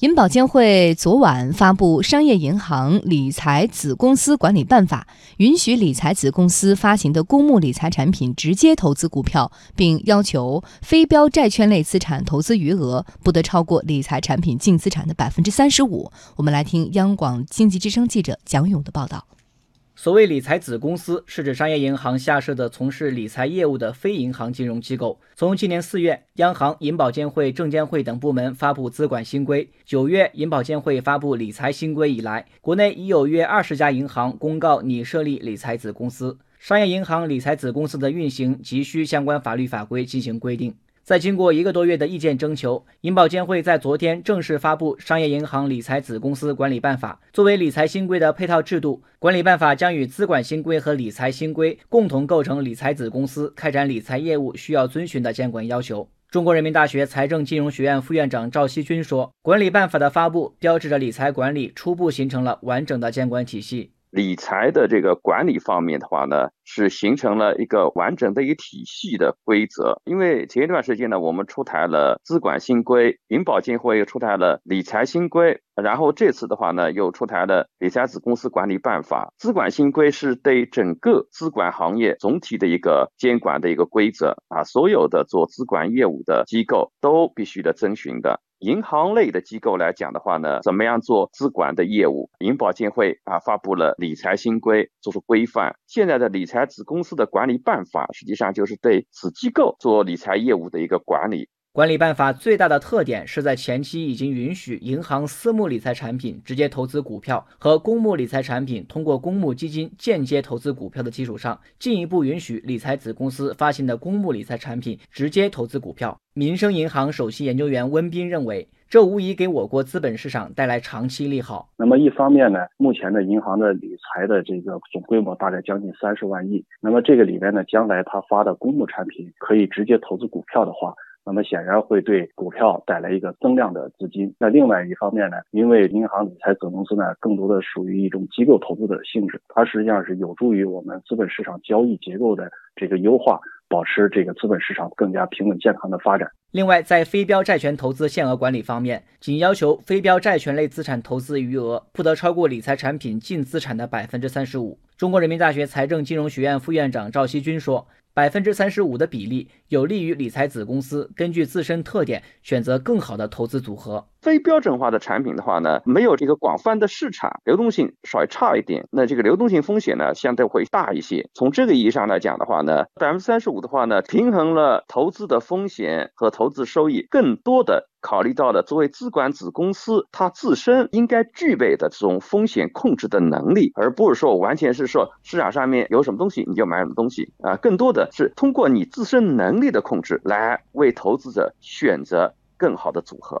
银保监会昨晚发布《商业银行理财子公司管理办法》，允许理财子公司发行的公募理财产品直接投资股票，并要求非标债券类资产投资余额不得超过理财产品净资产的百分之三十五。我们来听央广经济之声记者蒋勇的报道。所谓理财子公司，是指商业银行下设的从事理财业务的非银行金融机构。从今年四月，央行、银保监会、证监会等部门发布资管新规；九月，银保监会发布理财新规以来，国内已有约二十家银行公告拟设立理财子公司。商业银行理财子公司的运行，急需相关法律法规进行规定。在经过一个多月的意见征求，银保监会在昨天正式发布《商业银行理财子公司管理办法》。作为理财新规的配套制度，管理办法将与资管新规和理财新规共同构成理财子公司开展理财业务需要遵循的监管要求。中国人民大学财政金融学院副院长赵锡军说：“管理办法的发布，标志着理财管理初步形成了完整的监管体系。”理财的这个管理方面的话呢，是形成了一个完整的一个体系的规则。因为前一段时间呢，我们出台了资管新规，银保监会又出台了理财新规，然后这次的话呢，又出台了理财子公司管理办法。资管新规是对整个资管行业总体的一个监管的一个规则啊，所有的做资管业务的机构都必须的遵循的。银行类的机构来讲的话呢，怎么样做资管的业务？银保监会啊发布了理财新规，做出规范。现在的理财子公司的管理办法，实际上就是对子机构做理财业务的一个管理。管理办法最大的特点是在前期已经允许银行私募理财产品直接投资股票和公募理财产品通过公募基金间接投资股票的基础上，进一步允许理财子公司发行的公募理财产品直接投资股票。民生银行首席研究员温斌认为，这无疑给我国资本市场带来长期利好。那么一方面呢，目前的银行的理财的这个总规模大概将近三十万亿，那么这个里边呢，将来他发的公募产品可以直接投资股票的话。那么显然会对股票带来一个增量的资金。那另外一方面呢，因为银行理财子公司呢，更多的属于一种机构投资的性质，它实际上是有助于我们资本市场交易结构的这个优化，保持这个资本市场更加平稳健康的发展。另外，在非标债权投资限额管理方面，仅要求非标债权类资产投资余额不得超过理财产品净资产的百分之三十五。中国人民大学财政金融学院副院长赵锡军说。百分之三十五的比例有利于理财子公司根据自身特点选择更好的投资组合。非标准化的产品的话呢，没有这个广泛的市场，流动性稍微差一点，那这个流动性风险呢相对会大一些。从这个意义上来讲的话呢，百分之三十五的话呢，平衡了投资的风险和投资收益，更多的考虑到了作为资管子公司它自身应该具备的这种风险控制的能力，而不是说完全是说市场上面有什么东西你就买什么东西啊，更多的。是通过你自身能力的控制来为投资者选择更好的组合。